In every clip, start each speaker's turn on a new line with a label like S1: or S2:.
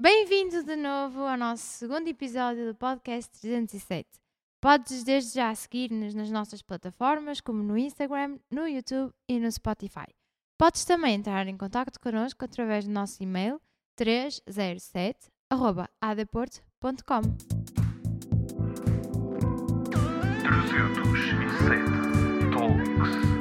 S1: Bem-vindo de novo ao nosso segundo episódio do podcast 307. Podes desde já seguir-nos nas nossas plataformas, como no Instagram, no YouTube e no Spotify. Podes também entrar em contato connosco através do nosso e-mail 307.adeporto.com
S2: 307 Talks.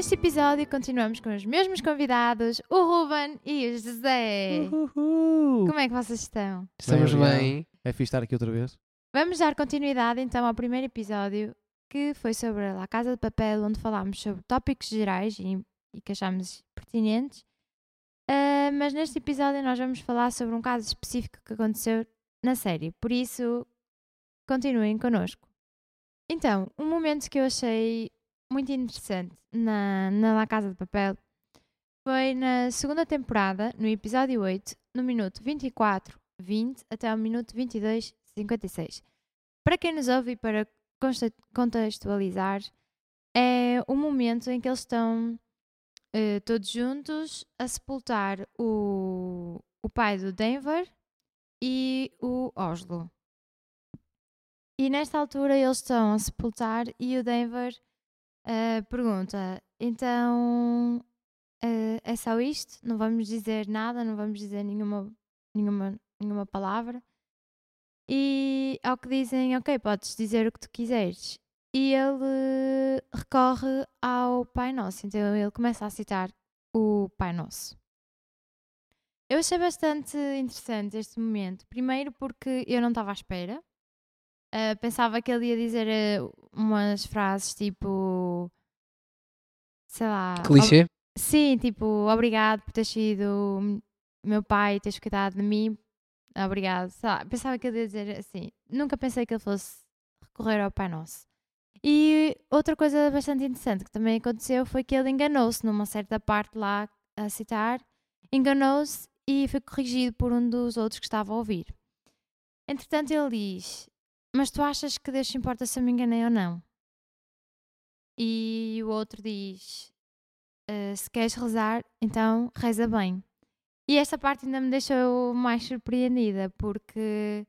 S1: Neste episódio continuamos com os mesmos convidados, o Ruben e o José.
S3: Uhul.
S1: Como é que vocês estão?
S4: Estamos
S3: Bem,
S4: bem.
S3: É fixe estar aqui outra vez.
S1: Vamos dar continuidade então ao primeiro episódio que foi sobre a Casa de Papel, onde falámos sobre tópicos gerais e, e que achámos pertinentes. Ah, mas neste episódio nós vamos falar sobre um caso específico que aconteceu na série, por isso continuem connosco. Então, um momento que eu achei muito interessante na, na La Casa de Papel foi na segunda temporada, no episódio 8, no minuto 24, 20 até ao minuto 22, 56. Para quem nos ouve e para contextualizar, é o momento em que eles estão eh, todos juntos a sepultar o, o pai do Denver e o Oslo. E nesta altura eles estão a sepultar e o Denver eh, pergunta: então eh, é só isto? Não vamos dizer nada, não vamos dizer nenhuma, nenhuma, nenhuma palavra. E ao que dizem, ok, podes dizer o que tu quiseres. E ele recorre ao Pai Nosso. Então ele começa a citar o Pai Nosso. Eu achei bastante interessante este momento. Primeiro porque eu não estava à espera. Ah, pensava que ele ia dizer ah, umas frases tipo. Sei lá.
S4: Clichê?
S1: Sim, tipo, obrigado por ter sido meu pai e teres cuidado de mim. Obrigado. Sei lá, pensava que ele ia dizer assim. Nunca pensei que ele fosse recorrer ao Pai Nosso. E outra coisa bastante interessante que também aconteceu foi que ele enganou-se numa certa parte lá a citar. Enganou-se e foi corrigido por um dos outros que estava a ouvir. Entretanto, ele diz: Mas tu achas que Deus se importa se eu me enganei ou não? E o outro diz: "Ah, Se queres rezar, então reza bem. E esta parte ainda me deixou mais surpreendida porque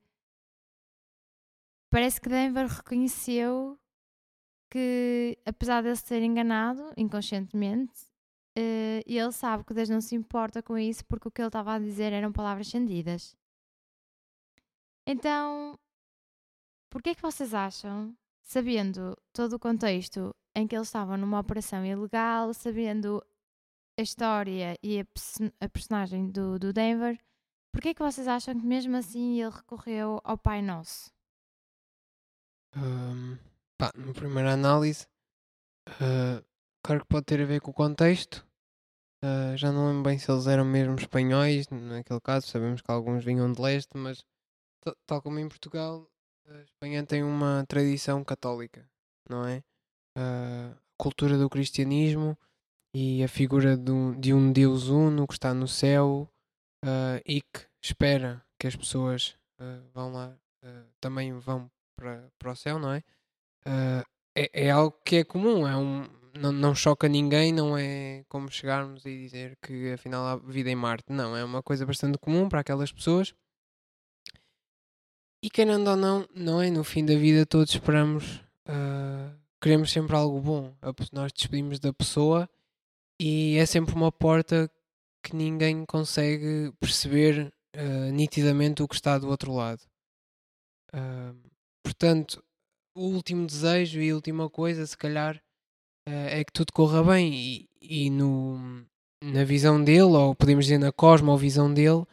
S1: parece que Denver reconheceu que, apesar de ele se ter enganado inconscientemente, eh, ele sabe que Deus não se importa com isso porque o que ele estava a dizer eram palavras sentidas. Então, por que é que vocês acham, sabendo todo o contexto em que eles estavam numa operação ilegal, sabendo a história e a, a personagem do, do Denver, por que é que vocês acham que mesmo assim ele recorreu ao Pai Nosso?
S4: Ahm, pá, na primeira análise, ah, claro que pode ter a ver com o contexto. Ah, já não lembro bem se eles eram mesmo espanhóis, naquele caso, sabemos que alguns vinham de leste, mas ta- tal como em Portugal, a Espanha tem uma tradição católica, não é? A cultura do cristianismo e a figura de um, de um Deus uno que está no céu ah, e que espera que as pessoas ah, vão lá, ah, também vão para, para o céu, não é? É? É algo que é comum, é um, não, não choca ninguém, não é como chegarmos e dizer que afinal há vida em Marte. Não, é uma coisa bastante comum para aquelas pessoas. E querendo ou não, não é? No fim da vida todos esperamos, ah, queremos sempre algo bom. Nós despedimos da pessoa e é sempre uma porta que ninguém consegue perceber ah, nitidamente o que está do outro lado. Ah, portanto, o último desejo e a última coisa, se calhar, é que tudo corra bem. E, e no, na visão dele, ou podemos dizer na cosmovisão dele,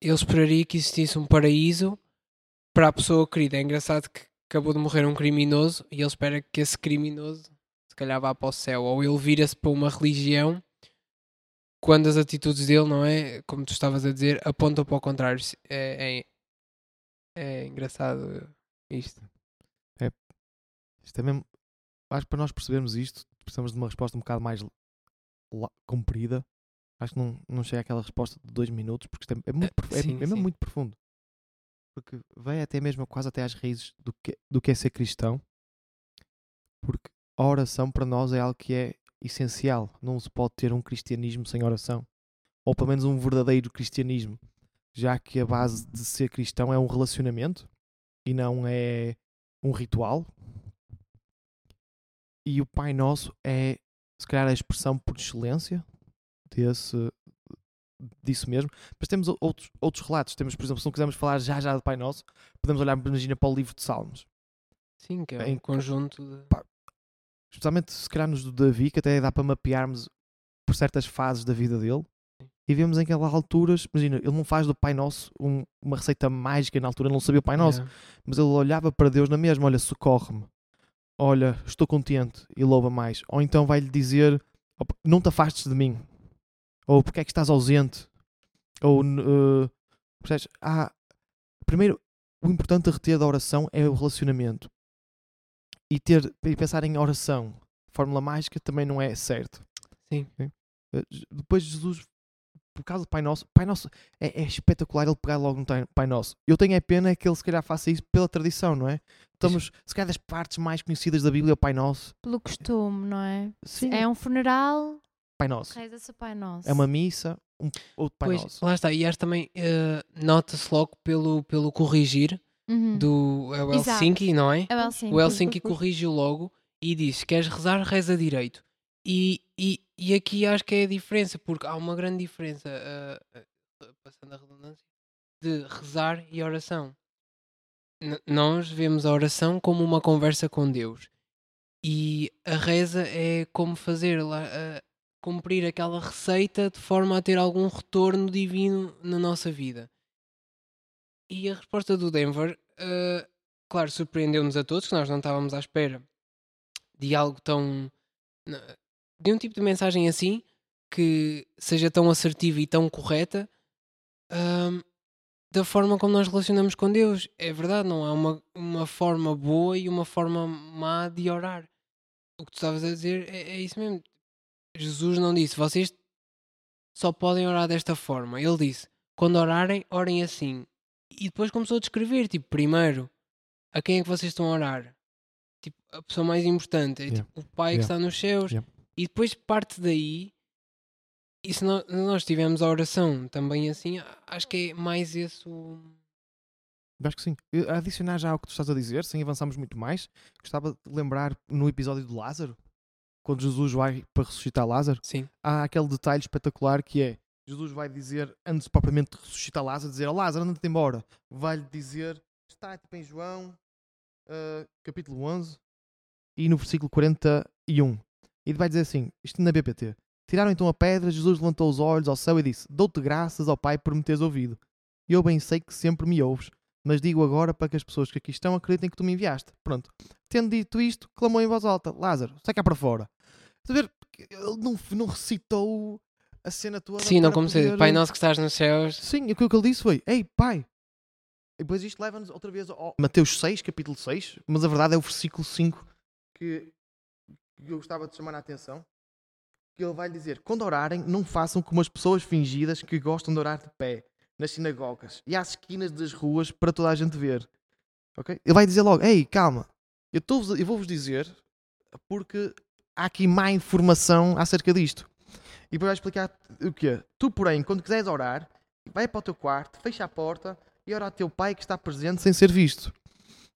S4: ele esperaria que existisse um paraíso para a pessoa querida. É engraçado que acabou de morrer um criminoso e ele espera que esse criminoso, se calhar, vá para o céu. Ou ele vira-se para uma religião quando as atitudes dele, não é? Como tu estavas a dizer, apontam para o contrário. É, é, é engraçado isto.
S3: Isto é mesmo. Acho que para nós percebermos isto, precisamos de uma resposta um bocado mais comprida. Acho que não, não chega àquela resposta de dois minutos, porque isto é, é muito, prof- é,
S4: sim,
S3: é mesmo muito profundo. porque vai até mesmo quase até às raízes do que, do que é ser cristão, porque a oração para nós é algo que é essencial. Não se pode ter um cristianismo sem oração, ou pelo menos um verdadeiro cristianismo, já que a base de ser cristão é um relacionamento e não é um ritual. E o Pai Nosso é, se calhar, a expressão por excelência desse, disso mesmo. Mas temos outros, outros relatos. Temos, por exemplo, se não quisermos falar já já do Pai Nosso, podemos olhar, imagina, para o livro de Salmos.
S4: Sim, que é
S3: Em-
S4: um conjunto de.
S3: Especialmente, se calhar, nos do Davi, que até dá para mapearmos por certas fases da vida dele. E vemos em aquelas alturas, imagina, ele não faz do Pai Nosso um- uma receita mágica, na altura ele não sabia o Pai Nosso,
S4: Yeah.
S3: mas ele olhava para Deus na mesma, olha, socorre-me, olha, estou contente e louva mais. Ou então vai-lhe dizer, "Opa, não te afastes de mim, ou porque é que estás ausente, ou, eh, percebes? Ah, primeiro, o importante a reter da oração é o relacionamento. E, ter, e pensar em oração, fórmula mágica, também não é certo.
S4: Sim.
S3: Ok? Eh, Depois Jesus, por causa do Pai Nosso, Pai Nosso é, é espetacular ele pegar logo no Pai- Pai Nosso. Eu tenho a pena é que ele se calhar faça isso pela tradição, não é? Estamos, se calhar, das partes mais conhecidas da Bíblia, é o Pai Nosso.
S1: Pelo costume, não é?
S3: Sim,
S1: É um funeral,
S3: Pai Nosso.
S1: reza-se o Pai Nosso.
S3: É uma missa, um, outro Pai
S4: Pois,
S3: Nosso.
S4: lá está. E acho também, eh, nota-se logo pelo, pelo corrigir
S1: Uhum.
S4: do é o
S1: Exato.
S4: Helsinki, não é?
S1: É o Helsinki.
S4: O Helsinki corrigiu logo e disse: Queres rezar, reza direito. E, e, e aqui acho que é a diferença, porque há uma grande diferença, ah, passando a redundância, de rezar e oração. N- nós vemos a oração como uma conversa com Deus e a reza é como fazer lá, cumprir aquela receita de forma a ter algum retorno divino na nossa vida. E a resposta do Denver, ah, claro, surpreendeu-nos a todos, que nós não estávamos à espera de algo tão. de um tipo de mensagem assim, que seja tão assertiva e tão correta, ahm, da forma como nós relacionamos com Deus. É verdade, não há uma, uma forma boa e uma forma má de orar. O que tu estavas a dizer é, é isso mesmo. Jesus não disse, vocês só podem orar desta forma. Ele disse, quando orarem, orem assim. E depois começou a descrever, tipo, primeiro, a quem é que vocês estão a orar? Tipo, a pessoa mais importante é
S3: Yeah.
S4: tipo, o Pai
S3: Yeah.
S4: que está nos céus.
S3: Yeah.
S4: E depois parte daí. E se nós, nós tivermos a oração também assim, acho que é mais esse o.
S3: Acho que sim. Adicionar já ao que tu estás a dizer, sem avançarmos muito mais, gostava de lembrar no episódio do Lázaro, quando Jesus vai para ressuscitar Lázaro,
S4: Sim.
S3: há aquele detalhe espetacular que é Jesus vai dizer, antes propriamente de ressuscitar Lázaro, dizer: Ó Lázaro, anda-te embora. Vai-lhe dizer, está tipo em João, ah, capítulo 11, e no versículo 41. E vai dizer assim: isto na BPT. Tiraram então a pedra, Jesus levantou os olhos ao céu e disse: Dou-te graças ao Pai por me teres ouvido. Eu bem sei que sempre me ouves, mas digo agora para que as pessoas que aqui estão acreditem que tu me enviaste. Pronto. Tendo dito isto, clamou em voz alta: Lázaro, sai cá para fora. Estás a ver? Ele não, não recitou a cena toda.
S4: Sim, não como
S3: poder-
S4: Pai nosso que estás nos céus.
S3: Sim, aquilo que ele disse foi: Ei, pai. E depois isto leva-nos outra vez ao Mateus 6, capítulo 6, mas a verdade é o versículo 5 que eu gostava de chamar a atenção. Que ele vai dizer: Quando orarem, não façam como as pessoas fingidas que gostam de orar de pé, nas sinagogas e às esquinas das ruas para toda a gente ver. Ok? Ele vai dizer logo: Ei, calma, eu, eu vou-vos dizer porque há aqui má informação acerca disto. E depois vai explicar o quê? Tu, porém, quando quiseres orar, vai para o teu quarto, fecha a porta e ora ao teu pai que está presente sem ser visto.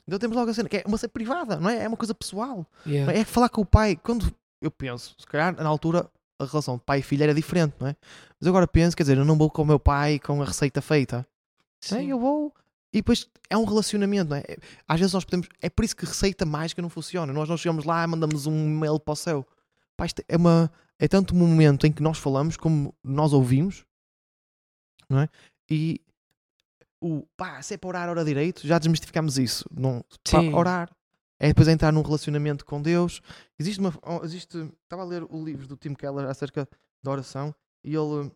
S3: Então temos logo a cena, que é uma cena privada, não é? É uma coisa pessoal.
S4: Yeah.
S3: É falar com o pai. Quando eu penso, se calhar na altura a relação de pai e filho era diferente, não é? Mas agora penso, quer dizer, eu não vou com o meu pai com a receita feita. É?
S4: Sim.
S3: Eu vou. E depois é um relacionamento, não é? É- Às vezes nós podemos. É por isso que receita mágica não funciona. Nós não chegamos lá e mandamos um e-mail para o céu. Pá, é, uma, é tanto um momento em que nós falamos como nós ouvimos, não é? E o pá, se é para orar, ora direito, já desmistificamos isso. Não, pá, orar é depois entrar num relacionamento com Deus. Existe uma. oh, Existe, estava a ler o livro do Tim Keller acerca da oração e ele,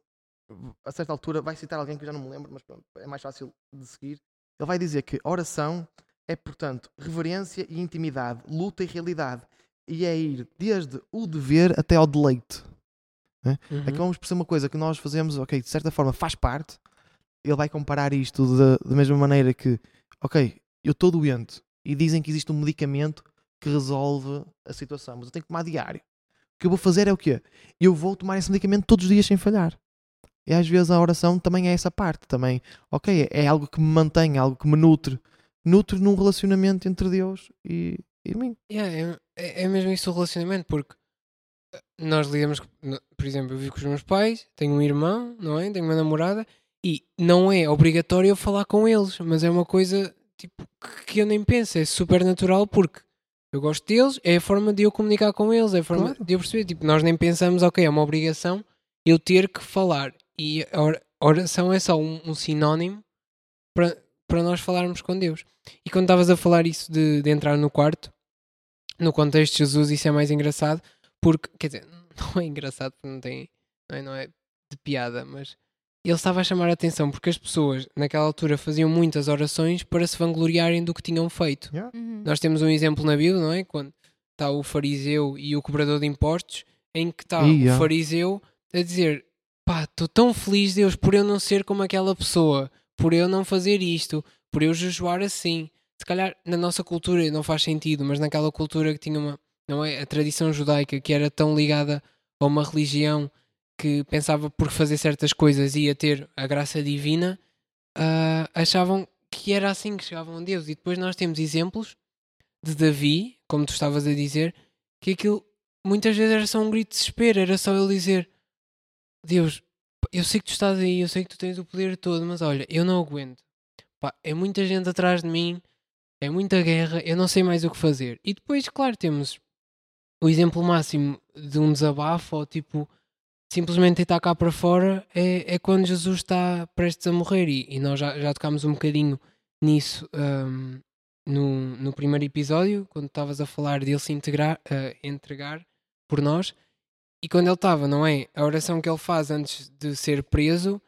S3: a certa altura, vai citar alguém que eu já não me lembro, mas pronto, é mais fácil de seguir. Ele vai dizer que oração é, portanto, reverência e intimidade, luta e realidade. E é ir desde o dever até ao deleite.
S4: Uhum.
S3: Acabamos por ser uma coisa que nós fazemos, ok, de certa forma faz parte. Ele vai comparar isto da, da mesma maneira que ok, eu estou doente e dizem que existe um medicamento que resolve a situação, mas eu tenho que tomar diário. O que eu vou fazer é o quê? Eu vou tomar esse medicamento todos os dias sem falhar. E às vezes a oração também é essa parte. Também, ok, é algo que me mantém, algo que me nutre. Nutre num relacionamento entre Deus e, e mim.
S4: Yeah, é, é- é mesmo isso o relacionamento, porque eh, nós lidamos, por exemplo, eu vivo com os meus pais, tenho um irmão, não é? Tenho uma namorada e não é obrigatório eu falar com eles, mas é uma coisa tipo, que- que eu nem penso, é super natural porque eu gosto deles, é a forma de eu comunicar com eles, é a forma
S3: Claro.
S4: de eu perceber. Tipo, nós nem pensamos, ok, é uma obrigação eu ter que falar e a ora- a oração é só um, um sinónimo para, para nós falarmos com Deus. E quando estavas a falar isso de, de entrar no quarto, no contexto de Jesus, isso é mais engraçado, porque, quer dizer, não é engraçado porque não tem, não é, não é de piada, mas ele estava a chamar a atenção porque as pessoas naquela altura faziam muitas orações para se vangloriarem do que tinham feito.
S1: Uhum.
S4: Nós temos um exemplo na Bíblia, não é? Quando está o fariseu e o cobrador de impostos, em que está
S3: Ia.
S4: o fariseu a dizer: pá, estou tão feliz, Deus, por eu não ser como aquela pessoa, por eu não fazer isto, por eu jejuar assim. Se calhar na nossa cultura não faz sentido, mas naquela cultura que tinha uma, não é? A tradição judaica que era tão ligada a uma religião que pensava por fazer certas coisas ia ter a graça divina, ah, achavam que era assim que chegavam a Deus. E depois nós temos exemplos de Davi, como tu estavas a dizer, que aquilo muitas vezes era só um grito de desespero, era só ele dizer: Deus, eu sei que tu estás aí, eu sei que tu tens o poder todo, mas olha, eu não aguento. Pá, é muita gente atrás de mim, é muita guerra, eu não sei mais o que fazer. E depois, claro, temos o exemplo máximo de um desabafo, ou tipo, simplesmente deitar cá para fora, é, é quando Jesus está prestes a morrer. E, e nós já, já tocámos um bocadinho nisso ahm, no, no primeiro episódio, quando estavas a falar dele se integrar, ah, entregar por nós. E quando ele estava, não é? A oração que ele faz antes de ser preso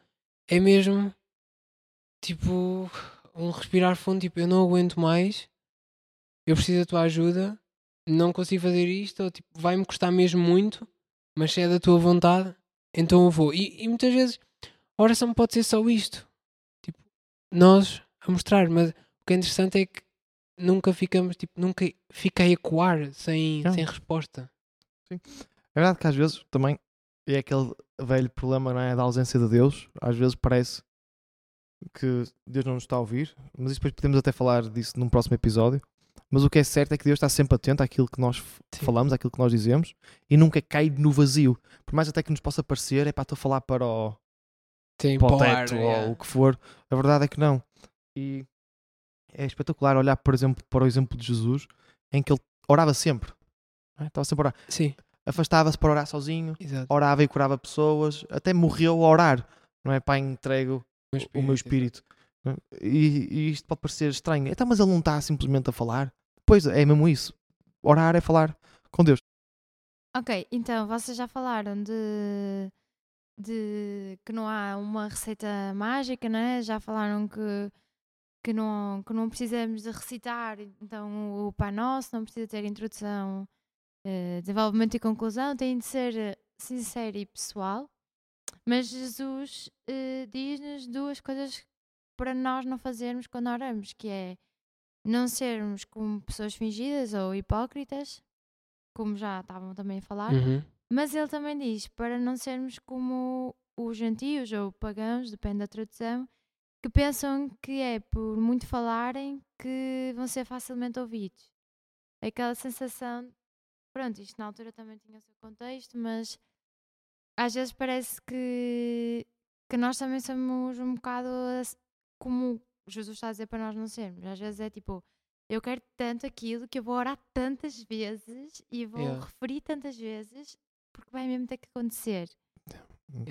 S4: é mesmo tipo um respirar fundo, tipo, eu não aguento mais, eu preciso da tua ajuda, não consigo fazer isto, ou tipo, vai-me custar mesmo muito, mas se é da tua vontade, então eu vou. E, e muitas vezes a oração pode ser só isto, tipo, nós a mostrar, mas o que é interessante é que nunca ficamos, tipo, nunca fica a ecoar sem,
S3: Não.
S4: sem resposta.
S3: É verdade que às vezes também é aquele velho problema não é, da ausência de Deus. Às vezes parece que Deus não nos está a ouvir, mas depois podemos até falar disso num próximo episódio. Mas o que é certo é que Deus está sempre atento àquilo que nós
S4: Sim.
S3: falamos, àquilo que nós dizemos, e nunca cai no vazio. Por mais até que nos possa parecer, é para estou a falar para o,
S4: Tem
S3: para o teto
S4: yeah.
S3: ou o que for. A verdade é que não. E é espetacular olhar, por exemplo, para o exemplo de Jesus, em que ele orava sempre. é? Estava sempre a orar.
S4: Sim,
S3: Afastava-se para orar sozinho,
S4: exato.
S3: orava e curava pessoas, até morreu a orar, não é? Pai, entrego o meu espírito. é? E, e isto pode parecer estranho. Então, mas ele não está simplesmente a falar? Pois é, mesmo isso. Orar é falar com Deus.
S1: Ok, então vocês já falaram de, de que não há uma receita mágica, né? Já falaram que, que, não, que não precisamos de recitar, então o Pai Nosso não precisa ter introdução, eh, desenvolvimento e conclusão, tem de ser eh, sincero e pessoal. Mas Jesus eh, diz-nos duas coisas para nós não fazermos quando oramos, que é não sermos como pessoas fingidas ou hipócritas, como já estavam também a falar,
S4: Uhum.
S1: mas ele também diz para não sermos como os gentios ou pagãos, depende da tradução, que pensam que é por muito falarem que vão ser facilmente ouvidos. Aquela sensação, pronto, isto na altura também tinha o seu contexto, mas às vezes parece que, que nós também somos um bocado como Jesus está a dizer para nós não sermos. Às vezes é tipo, eu quero tanto aquilo que eu vou orar tantas vezes e vou
S4: Yeah.
S1: referir tantas vezes porque vai mesmo ter que acontecer.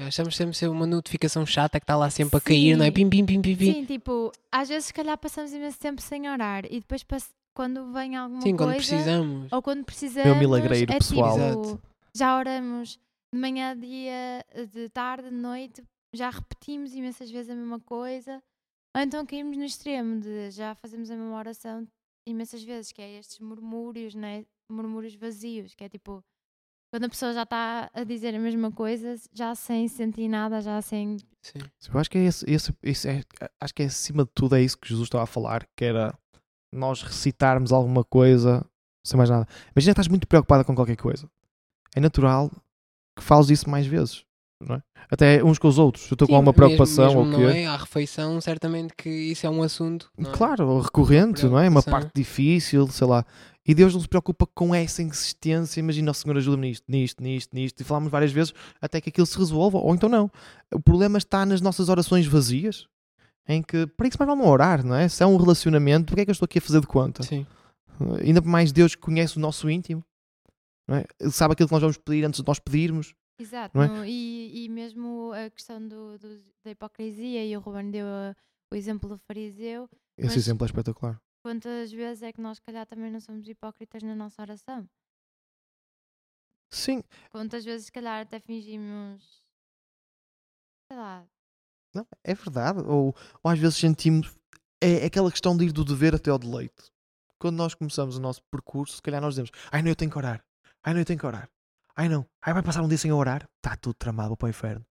S4: Achamos sempre ser uma notificação chata que está lá sempre a cair, não é? Pim, pim, pim, pim, pim.
S1: Sim, tipo, às vezes se calhar passamos imenso tempo sem orar e depois pass- quando vem alguma
S4: Sim, quando
S1: coisa
S4: precisamos.
S1: ou quando precisamos
S3: milagreiro
S1: é
S3: pessoal.
S1: tipo,
S4: Exato.
S1: já oramos de manhã, dia, de tarde, de noite, já repetimos imensas vezes a mesma coisa, ou então caímos no extremo de já fazemos a mesma oração imensas vezes, que é estes murmúrios, né? murmúrios vazios, que é tipo, Quando a pessoa já está a dizer a mesma coisa, já sem sentir nada, já sem.
S4: Sim.
S3: Eu acho que é esse, esse, esse é, acho que é acima de tudo é isso que Jesus estava a falar, que era nós recitarmos alguma coisa sem mais nada. Imagina que estás muito preocupada com qualquer coisa. É natural que fales isso mais vezes. Não é? Até uns com os outros. Se eu estou com alguma
S4: mesmo-
S3: preocupação
S4: mesmo
S3: ou o
S4: não
S3: quê.
S4: é? À refeição, certamente que isso é um assunto. é?
S3: Claro, recorrente, não é? Uma parte difícil, sei lá. E Deus não se preocupa com essa insistência. Imagina, o Senhor ajuda-me nisto, nisto, nisto, nisto. E falámos várias vezes até que aquilo se resolva, ou então não. O problema está nas nossas orações vazias, em que, para isso mais vale não orar, não é? Se é um relacionamento, porque é que eu estou aqui a fazer de conta?
S4: Sim.
S3: Ainda mais Deus que conhece o nosso íntimo, não é? Ele sabe aquilo que nós vamos pedir antes de nós pedirmos.
S1: Exato.
S3: Não é?
S1: e, e mesmo a questão do, do- da hipocrisia, e o Ruben deu a- o exemplo do fariseu.
S3: Esse exemplo é espetacular.
S1: Quantas vezes é que nós, se calhar, também não somos hipócritas na nossa oração?
S3: Sim,
S1: Quantas vezes, se calhar, até fingimos. Sei lá.
S3: Não, é verdade. Ou, ou às vezes sentimos. É aquela questão de ir do dever até ao deleite. Quando nós começamos o nosso percurso, se calhar nós dizemos: Ai, não, eu tenho que orar. Ai, não, eu tenho que orar. Ai, não. Ai, vai passar um dia sem orar. Está tudo tramado para o inferno.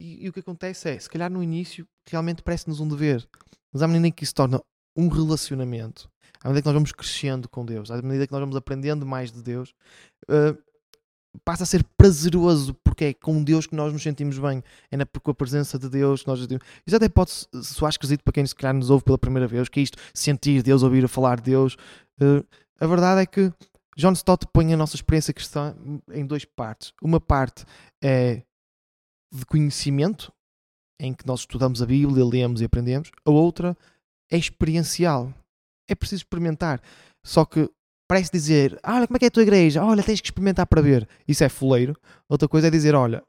S3: E, e o que acontece é: se calhar no início realmente parece-nos um dever. Mas à medida que isso torna um relacionamento, à medida que nós vamos crescendo com Deus, à medida que nós vamos aprendendo mais de Deus, eh, passa a ser prazeroso porque é com Deus que nós nos sentimos bem é na, com a presença de Deus que nós nos sentimos. Isso até pode soar esquisito para quem se calhar nos ouve pela primeira vez, que é isto, sentir Deus, ouvir falar de Deus. Eh, a verdade é que John Stott põe a nossa experiência cristã em duas partes. Uma parte é de conhecimento, em que nós estudamos a Bíblia, lemos e aprendemos. A outra é experiencial. É preciso experimentar. Só que parece dizer, "Ah, olha como é que é a tua igreja, olha, tens que experimentar para ver. Isso é fuleiro. Outra coisa é dizer, olha,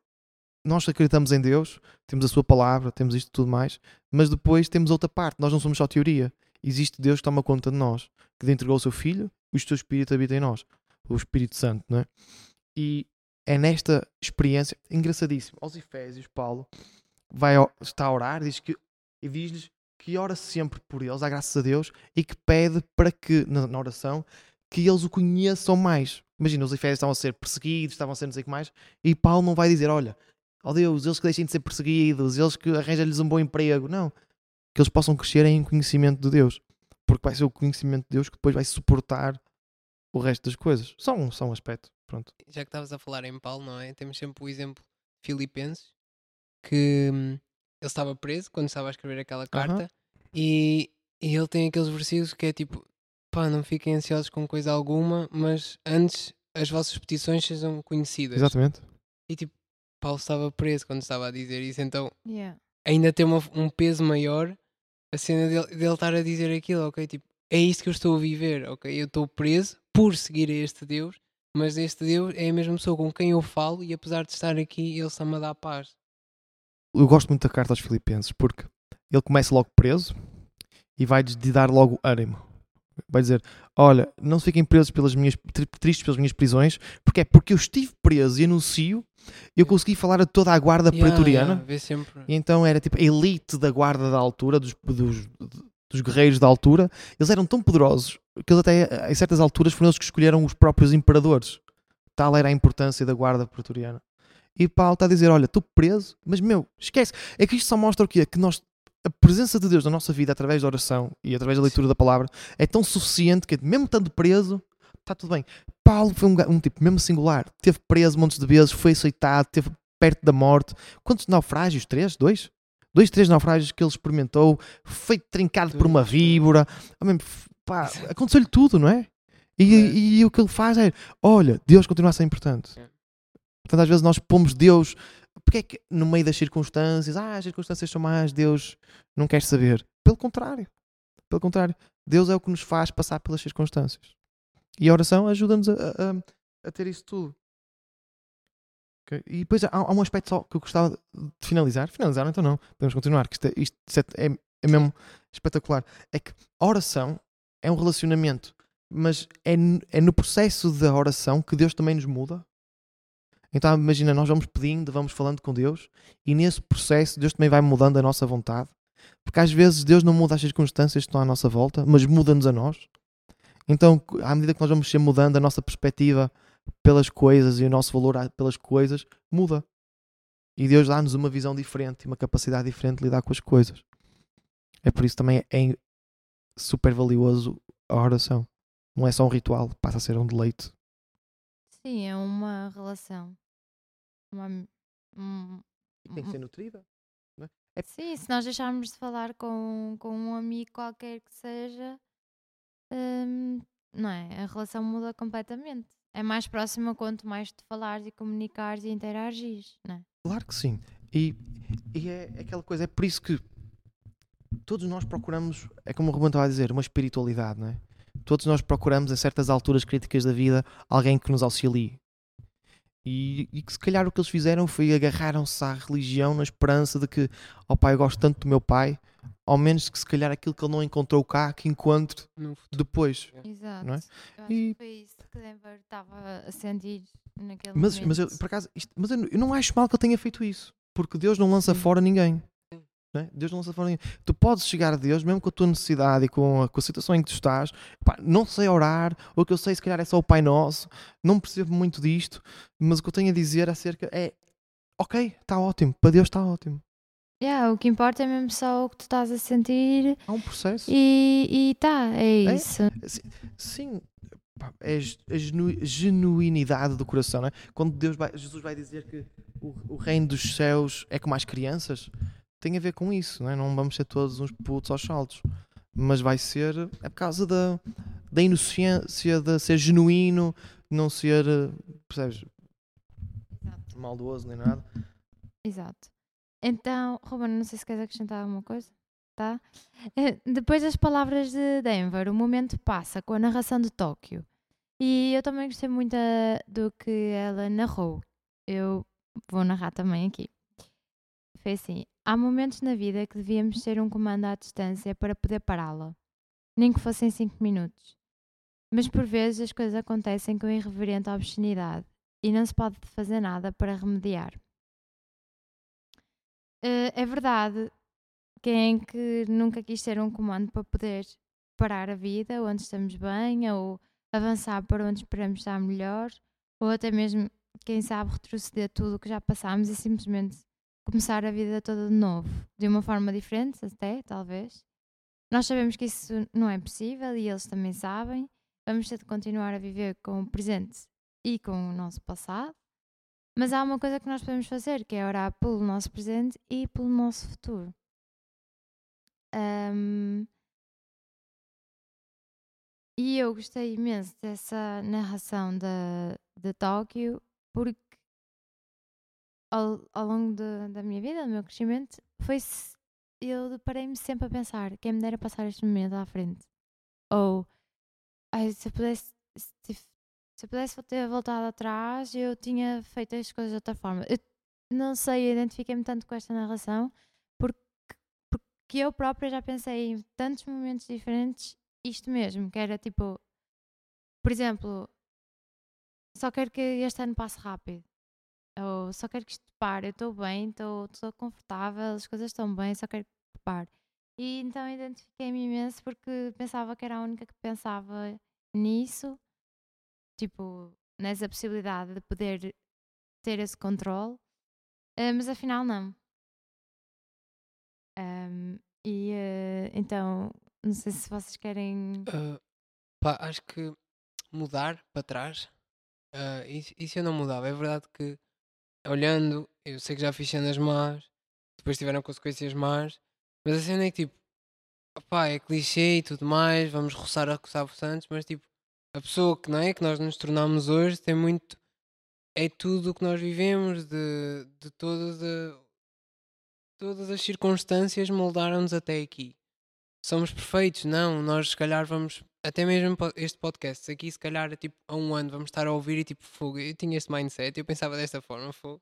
S3: nós acreditamos em Deus, temos a sua palavra, temos isto tudo mais, mas depois temos outra parte, nós não somos só teoria. Existe Deus que toma conta de nós, que entregou o seu Filho, e o seu Espírito habita em nós, o Espírito Santo, não é? E é nesta experiência, engraçadíssimo, aos Efésios, Paulo vai, está a orar diz que, e diz-lhes que ora sempre por eles, à graças a Deus, e que pede para que, na, na oração, que eles o conheçam mais. Imagina, os Efésios estavam a ser perseguidos, estavam a ser não sei o que mais, e Paulo não vai dizer, olha, ó Deus, eles que deixem de ser perseguidos, eles que arranjem-lhes um bom emprego. Não. Que eles possam crescer em conhecimento de Deus. Porque vai ser o conhecimento de Deus que depois vai suportar o resto das coisas. Só um, só um aspecto. Pronto.
S4: Já que estavas a falar em Paulo, não é? Temos sempre o exemplo de Filipenses, que hum, ele estava preso quando estava a escrever aquela carta, e, e ele tem aqueles versículos que é tipo: pá, não fiquem ansiosos com coisa alguma, mas antes as vossas petições sejam conhecidas.
S3: Exatamente.
S4: E tipo, Paulo estava preso quando estava a dizer isso, então
S1: Yeah.
S4: ainda tem uma- um peso maior a cena dele, dele estar a dizer aquilo, ok? Tipo, é isto que eu estou a viver, ok? Eu estou preso por seguir a este Deus, mas este Deus é a mesma pessoa com quem eu falo e apesar de estar aqui, ele está-me a dar paz.
S3: Eu gosto muito da carta aos Filipenses porque ele começa logo preso e vai-lhes dar logo ânimo. Vai dizer: Olha, não se fiquem presos pelas minhas tri- tristes pelas minhas prisões, porque é porque eu estive preso e anuncio, eu consegui falar a toda a guarda
S4: Yeah,
S3: pretoriana.
S4: yeah.
S3: E então era tipo a elite da guarda da altura, dos, dos, dos guerreiros da altura. Eles eram tão poderosos que eles até, em certas alturas, foram eles que escolheram os próprios imperadores. Tal era a importância da guarda pretoriana. E Paulo está a dizer: Olha, estou preso, mas meu, esquece. É que isto só mostra o quê? Que nós, a presença de Deus na nossa vida, através da oração e através da leitura da palavra, é tão suficiente que, mesmo estando preso, está tudo bem. Paulo foi um, um tipo mesmo singular. Teve preso montes de vezes, foi aceitado, teve perto da morte. Quantos naufrágios? Três? Dois? Dois, três naufrágios que ele experimentou. Foi trincado por uma víbora. Ah, Aconteceu-lhe tudo, não é? E,
S4: É.
S3: e o que ele faz é: olha, Deus continua a ser importante.
S4: É.
S3: Portanto, às vezes nós pomos Deus. Porque é que no meio das circunstâncias, ah, as circunstâncias são más, Deus não quer saber? Pelo contrário. Pelo contrário. Deus é o que nos faz passar pelas circunstâncias. E a oração ajuda-nos a, a- a ter isso tudo. Ok? E depois há, há um aspecto só que eu gostava de finalizar. Finalizar, então não. Podemos continuar, que isto, é, isto é, é mesmo espetacular. É que a oração é um relacionamento, mas é, é no processo da oração que Deus também nos muda. Então imagina, nós vamos pedindo, vamos falando com Deus, e nesse processo Deus também vai mudando a nossa vontade. Porque às vezes Deus não muda as circunstâncias que estão à nossa volta, mas muda-nos a nós. Então, à medida que nós vamos ser mudando a nossa perspectiva pelas coisas e o nosso valor pelas coisas muda. E Deus dá-nos uma visão diferente uma capacidade diferente de lidar com as coisas. É por isso também é super valioso a oração. Não é só um ritual, passa a ser um deleite.
S1: Sim, é uma relação. Uma, um-
S3: E tem que ser nutrida.
S1: Sim, se nós deixarmos de falar com, com um amigo qualquer que seja, hum, não é? A relação muda completamente. É mais próxima quanto mais te falares e comunicares e interagires, não é?
S3: Claro que sim. E, e é aquela coisa, é por isso que todos nós procuramos, é como o Ruben estava a dizer, uma espiritualidade, não é? Todos nós procuramos, a certas alturas críticas da vida, alguém que nos auxilie. E, e que se calhar o que eles fizeram foi agarraram-se à religião na esperança de que, ó pai, eu gosto tanto do meu pai, ao menos que se calhar aquilo que ele não encontrou cá, que encontre depois.
S1: Exato.
S3: Não é?
S1: Eu acho
S3: E-
S1: que foi isso que Denver estava a sentir naquele
S3: Mas,
S1: momento.
S3: mas eu, por acaso, isto- mas eu, não- eu não acho mal que ele tenha feito isso, porque Deus não lança
S4: Sim.
S3: fora ninguém.
S4: Sim.
S3: não é? Deus não lança fora ninguém. Tu podes chegar a Deus, mesmo com a tua necessidade e com a, com a situação em que tu estás. Pá, não sei orar, ou o que eu sei, se calhar, é só o Pai Nosso. Não percebo muito disto, mas o que eu tenho a dizer acerca é: ok, está ótimo, para Deus está ótimo.
S1: Yeah, o que importa é mesmo só o que tu estás a sentir
S3: Há um processo.
S1: e, e tá, é
S3: É?
S1: isso.
S3: Sim, é a genu- genuinidade do coração, não é? Quando Deus vai, Jesus vai dizer que o, o reino dos céus é como as crianças, tem a ver com isso, não é? Não vamos ser todos uns putos aos saltos, mas vai ser é por causa da, da inocência, de ser genuíno, não ser, percebes,
S1: Exato.
S3: maldoso nem nada.
S1: Exato. Então, Ruben, não sei se queres acrescentar alguma coisa. Tá? Eh, Depois das palavras de Denver, o momento passa com a narração de Tóquio. E eu também gostei muito eh, do que ela narrou. Eu vou narrar também aqui. Foi assim: há momentos na vida que devíamos ter um comando à distância para poder pará-la, nem que fossem 5 minutos. Mas por vezes as coisas acontecem com irreverente obscenidade e não se pode fazer nada para remediar. Eh, é verdade quem é que nunca quis ter um comando para poder parar a vida onde estamos bem ou avançar para onde esperamos estar melhor ou até mesmo, quem sabe, retroceder tudo o que já passámos e simplesmente começar a vida toda de novo, de uma forma diferente, até, talvez. Nós sabemos que isso não é possível e eles também sabem. Vamos ter de continuar a viver com o presente e com o nosso passado. Mas há uma coisa que nós podemos fazer, que é orar pelo nosso presente e pelo nosso futuro. Ahm, e eu gostei imenso dessa narração da, de Tóquio, porque ao, ao longo de- da minha vida, do meu crescimento, foi se- eu deparei-me sempre a pensar quem me dera passar este momento à frente. Ou ai, se eu pudesse se, se eu pudesse ter voltado atrás, eu tinha feito as coisas de outra forma. Eu não sei, identifiquei-me tanto com esta narração porque, porque eu própria já pensei em tantos momentos diferentes isto mesmo, que era tipo, por exemplo, só quero que este ano passe rápido. Ou só quero que isto pare, eu estou bem, estou confortável, as coisas estão bem, só quero que pare. E então identifiquei-me imenso porque pensava que era a única que pensava nisso, tipo, nessa possibilidade de poder ter esse controle, eh, mas afinal não. Ahm, e eh, então, não sei se vocês querem.
S4: Ah, pá, acho que mudar para trás, ah, isso, isso eu não mudava. É verdade que olhando, eu sei que já fiz cenas más, depois tiveram consequências más, mas a cena é que tipo, opá, é clichê e tudo mais, vamos roçar a Gustavo Santos, mas tipo, a pessoa que não é, que nós nos tornamos hoje tem muito. É tudo o que nós vivemos, de, de todas, a- todas as circunstâncias moldaram-nos até aqui somos perfeitos, não, nós se calhar vamos, até mesmo este podcast aqui, se calhar tipo, há um ano vamos estar a ouvir e tipo, fogo, eu tinha este mindset, eu pensava desta forma, fogo,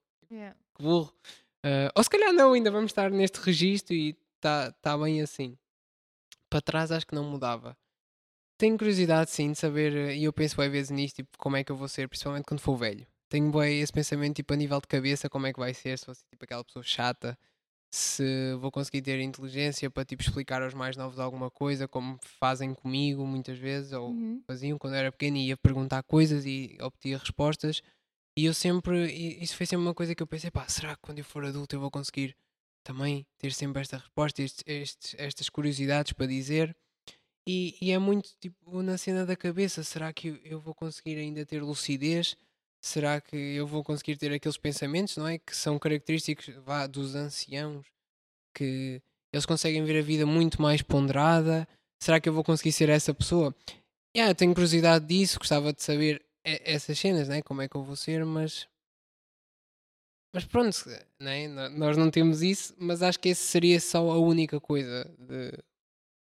S4: que burro. Ah, ou se calhar não, ainda vamos estar neste registro e está tá bem assim. Para trás acho que não mudava. Tenho curiosidade sim de saber, eh, e eu penso bem vezes nisto, tipo, como é que eu vou ser, principalmente quando for velho. Tenho bem esse pensamento, tipo, a nível de cabeça, como é que vai ser, se fosse tipo aquela pessoa chata, se vou conseguir ter inteligência para tipo explicar aos mais novos alguma coisa, como fazem comigo muitas vezes, ou
S1: Uhum.
S4: faziam quando era pequeno e ia perguntar coisas e obtia respostas. E eu sempre, isso foi sempre uma coisa que eu pensei, pá, será que quando eu for adulto eu vou conseguir também ter sempre esta resposta, estes, estes- estas curiosidades para dizer? E, e é muito tipo na cena da cabeça, será que eu, eu vou conseguir ainda ter lucidez? Será que eu vou conseguir ter aqueles pensamentos, não é? Que são característicos vá, dos anciãos, que eles conseguem ver a vida muito mais ponderada. Será que eu vou conseguir ser essa pessoa? Yeah, eu tenho curiosidade disso, gostava de saber essas cenas, né? como é que eu vou ser, mas. Mas pronto, né? nó- nós não temos isso, mas acho que esse seria só a única coisa. De...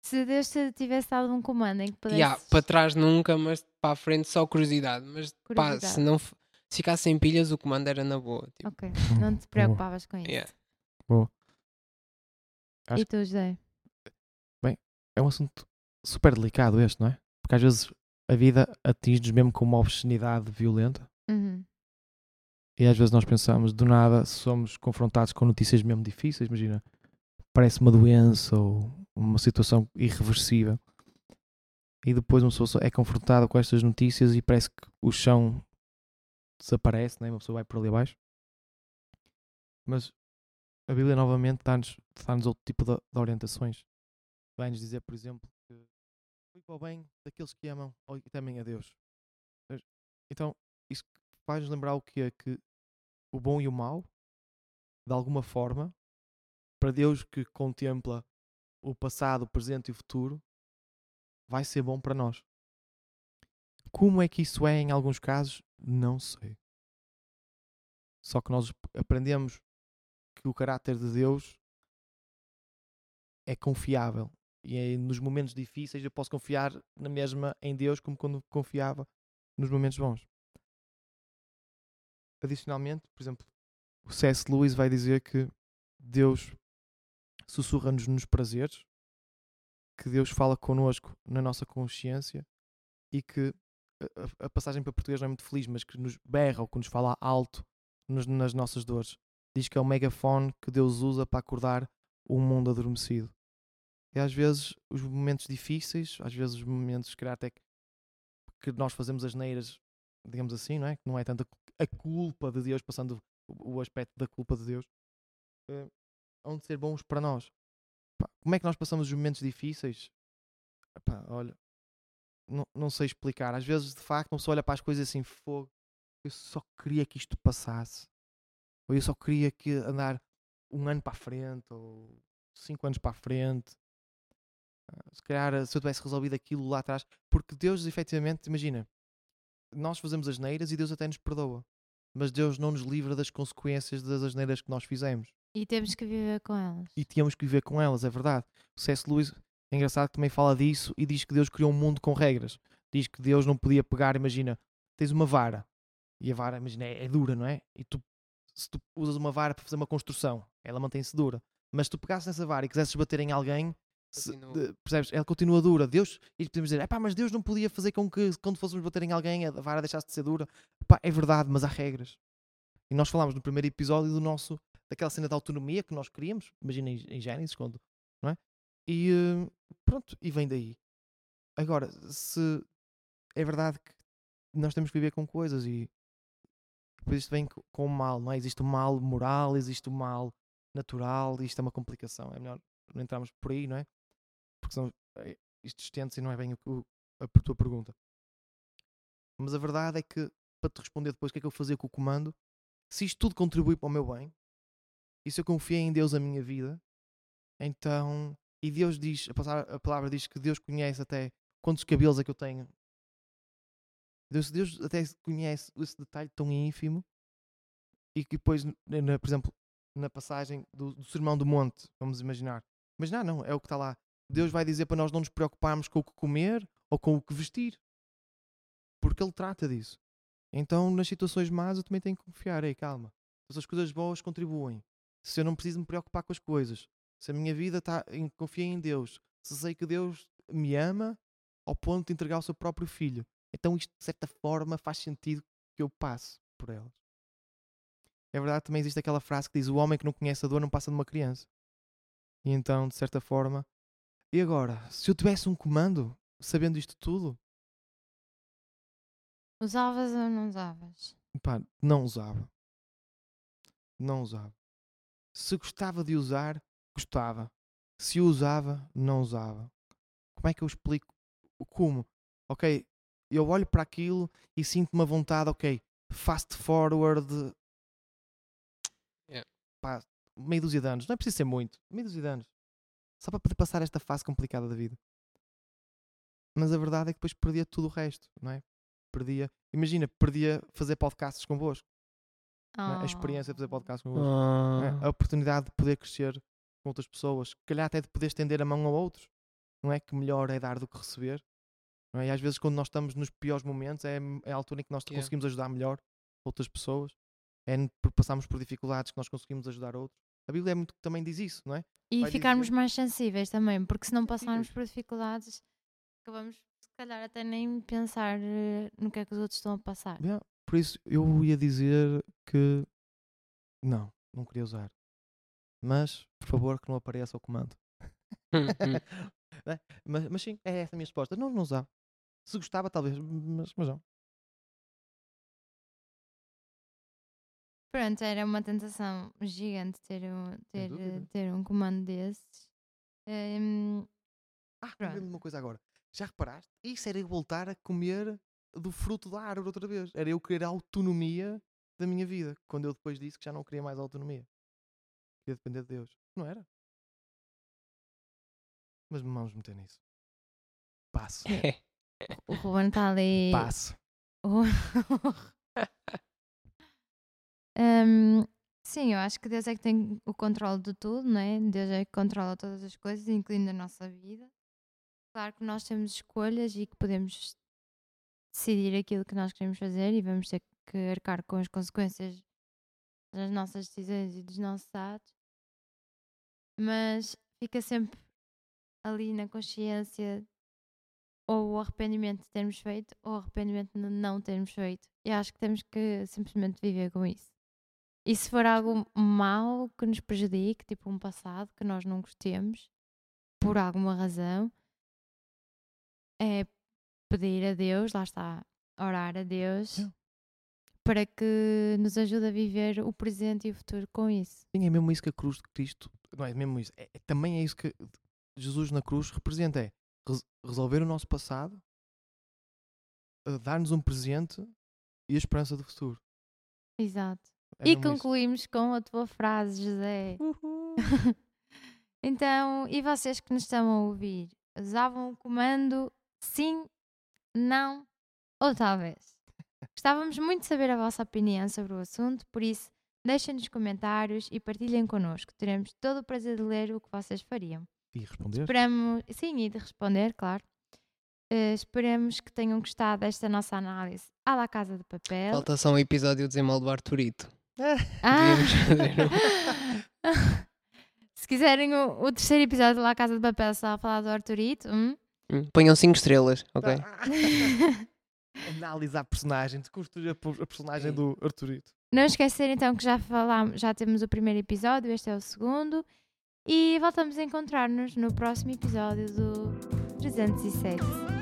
S1: Se Deus te tivesse dado um comando em que pudesses.
S4: Yeah, para trás nunca, mas para a frente só curiosidade. Mas pá,
S1: Curiosidade.
S4: se não se ficasse sem pilhas, o comando era na boa. Tipo,
S1: Ok, não te preocupavas com isso.
S4: yeah.
S3: Acho
S1: E tu, José?
S3: É um assunto super delicado este, não é? Porque às vezes a vida atinge-nos mesmo com uma obscenidade violenta
S1: Uhum.
S3: e às vezes nós pensamos, do nada, somos confrontados com notícias mesmo difíceis, imagina, parece uma doença ou uma situação irreversível e depois uma pessoa é confrontada com estas notícias e parece que o chão desaparece, né? uma pessoa vai por ali abaixo. Mas a Bíblia novamente dá-nos dá outro tipo de, de orientações. Vai-nos dizer, por exemplo, que fui para o bem daqueles que amam e temem a Deus. Então, isso faz-nos lembrar o que é que o bom e o mau, de alguma forma, para Deus que contempla o passado, o presente e o futuro, vai ser bom para nós. Como é que isso é em alguns casos? Não sei. Só que nós aprendemos que o caráter de Deus é confiável. E é nos momentos difíceis eu posso confiar na mesma em Deus como quando confiava nos momentos bons. Adicionalmente, por exemplo, o C.S. Lewis vai dizer que Deus sussurra-nos nos prazeres, que Deus fala connosco na nossa consciência e que a- a, passagem para português não é muito feliz, mas que nos berra ou que nos fala alto nos- nas nossas dores. Diz que é o megafone que Deus usa para acordar o mundo adormecido. E às vezes os momentos difíceis, às vezes os momentos, calhar, até que, nós fazemos as neiras, digamos assim, não é? Que não é tanto a culpa de Deus, passando o, aspecto da culpa de Deus, eh, hão de ser bons para nós. Como é que nós passamos os momentos difíceis? Epá, olha, não, não sei explicar. Às vezes, de facto, uma pessoa olha para as coisas assim, fogo, eu só queria que isto passasse. Ou eu só queria que andar um ano para a frente, ou cinco anos para a frente. Ah, Se calhar, se eu tivesse resolvido aquilo lá atrás. Porque Deus, efetivamente, imagina, nós fazemos as neiras e Deus até nos perdoa. Mas Deus não nos livra das consequências das asneiras que nós fizemos
S1: E temos que viver com elas.
S3: e tínhamos que viver com elas, é verdade. O C.S. Lewis é engraçado que também fala disso e diz que Deus criou um mundo com regras. Diz que Deus não podia pegar, imagina, tens uma vara e a vara, imagina, é, é dura, não é? E tu, se tu usas uma vara para fazer uma construção, ela mantém-se dura. Mas se tu pegasses nessa vara e quisesses bater em alguém, se- de- percebes? Ela continua dura. Deus, e podemos dizer, "Epá, mas Deus não podia fazer com que quando fôssemos bater em alguém a vara deixasse de ser dura. Epá, é verdade, mas há regras. E nós falámos no primeiro episódio do nosso daquela cena de autonomia que nós queríamos, imagina em, em Gênesis, quando? E eh, pronto, e vem daí. Agora, se é verdade que nós temos que viver com coisas e depois isto vem co- com o mal, não é? Existe o mal moral, existe o mal natural, isto é uma complicação. É melhor não entrarmos por aí, não é? Porque senão eh, isto estende-se e não é bem o, a tua pergunta. Mas a verdade é que, para te responder depois o que é que eu fazia com o comando, se isto tudo contribui para o meu bem, e se eu confiei em Deus a minha vida, então. E Deus diz, a palavra, diz que Deus conhece até quantos cabelos é que eu tenho. Deus, Deus até conhece esse detalhe tão ínfimo e que depois, na- por exemplo, na passagem do, do Sermão do Monte, vamos imaginar. Mas não, não, é o que está lá. Deus vai dizer para nós não nos preocuparmos com o que comer ou com o que vestir. Porque Ele trata disso. Então, nas situações más, eu também tenho que confiar. Ei, calma. As coisas boas contribuem. Se eu não preciso me preocupar com as coisas. Se a minha vida está. em- Confia em Deus. Se sei que Deus me ama ao ponto de entregar o seu próprio filho. Então, isto, de certa forma, faz sentido que eu passe por elas. é verdade, também existe aquela frase que diz: o homem que não conhece a dor não passa de uma criança. E então, de certa forma. E agora, se eu tivesse um comando, sabendo isto tudo,
S1: Usavas ou não usavas?
S3: pá, não usava. Não usava. Se gostava de usar, gostava. Se usava, não usava. Como é que eu explico? O Como? Ok, eu olho para aquilo e sinto uma vontade, ok, fast forward.
S4: Yeah.
S3: Pá, meia dúzia de anos. Não é preciso ser muito. Meia dúzia de anos. Só para poder passar esta fase complicada da vida. Mas a verdade é que depois perdia tudo o resto, não é? Perdia. Imagina, perdia fazer podcasts convosco. não é? A experiência de fazer
S1: Oh.
S3: podcasts convosco. não é?
S4: Ah,
S3: A oportunidade de poder crescer com outras pessoas. Se calhar até de poder estender a mão a outros. Não é que melhor é dar do que receber. Não é? E às vezes quando nós estamos nos piores momentos é, é a altura em que nós
S4: Yeah.
S3: conseguimos ajudar melhor outras pessoas. É por passarmos por dificuldades que nós conseguimos ajudar outros. A Bíblia é muito que também diz isso, não é?
S1: E
S3: vai
S1: ficarmos
S3: dizer-
S1: mais sensíveis também, porque se não passarmos por dificuldades, acabamos, se calhar, até nem pensar eh, no que é que os outros estão a passar.
S3: Yeah. Por isso eu ia dizer que não, não queria usar. Mas, por favor, que não apareça o comando. Né? mas, mas sim, é essa a minha resposta. Não, não usava. Se gostava, talvez, mas, mas não.
S1: Pronto, era uma tentação gigante ter um, ter, ter um comando desses. Ehm,
S3: Ah, lembrei-me de uma coisa agora. Já reparaste? Isso era eu voltar a comer do fruto da árvore outra vez. Era eu querer a autonomia da minha vida. Quando eu depois disse que já não queria mais autonomia. Queria depender de Deus. Não era? Mas vamos meter nisso. Passo.
S1: o Ruben está ali.
S3: Passo.
S1: Hum, sim, eu acho que Deus é que tem o controle de tudo, não é? Deus é que controla todas as coisas, incluindo a nossa vida. Claro que nós temos escolhas e que podemos decidir aquilo que nós queremos fazer e vamos ter que arcar com as consequências das nossas decisões e dos nossos atos. Mas fica sempre ali na consciência ou o arrependimento de termos feito ou o arrependimento de não termos feito. E acho que temos que simplesmente viver com isso. E se for algo mau que nos prejudique, tipo um passado que nós não gostemos, por alguma razão, é pedir a Deus, lá está, orar a Deus. Para que nos ajude a viver o presente e o futuro com isso.
S3: Sim, é mesmo isso que a cruz de Cristo. Não é mesmo isso. É, é- também é isso que Jesus na cruz representa. É res- resolver o nosso passado, eh, dar-nos um presente e a esperança do futuro.
S1: Exato.
S3: É
S1: e
S3: mesmo isso.
S1: concluímos com a tua frase, José. então, e vocês que nos estão a ouvir, usavam o comando sim, não ou talvez? Gostávamos muito de saber a vossa opinião sobre o assunto, por isso deixem nos comentários e partilhem connosco. Teremos todo o prazer de ler o que vocês fariam.
S3: E responder?
S1: Esperamos, sim, e de responder, claro. Eh, esperamos que tenham gostado desta nossa análise à La Casa de Papel.
S4: Falta só um episódio de do Arturito.
S1: Ah! Se quiserem o, o terceiro episódio de La Casa de Papel só a falar do Arturito, hum?
S4: Hum, Ponham 5 estrelas, ok?
S3: Analisar a personagem, desconstruir a, po- a personagem
S4: Sim.
S3: do Arturito.
S1: não esquecer então que já falámos, já temos o primeiro episódio, este é o segundo. E voltamos a encontrar-nos no próximo episódio do 307.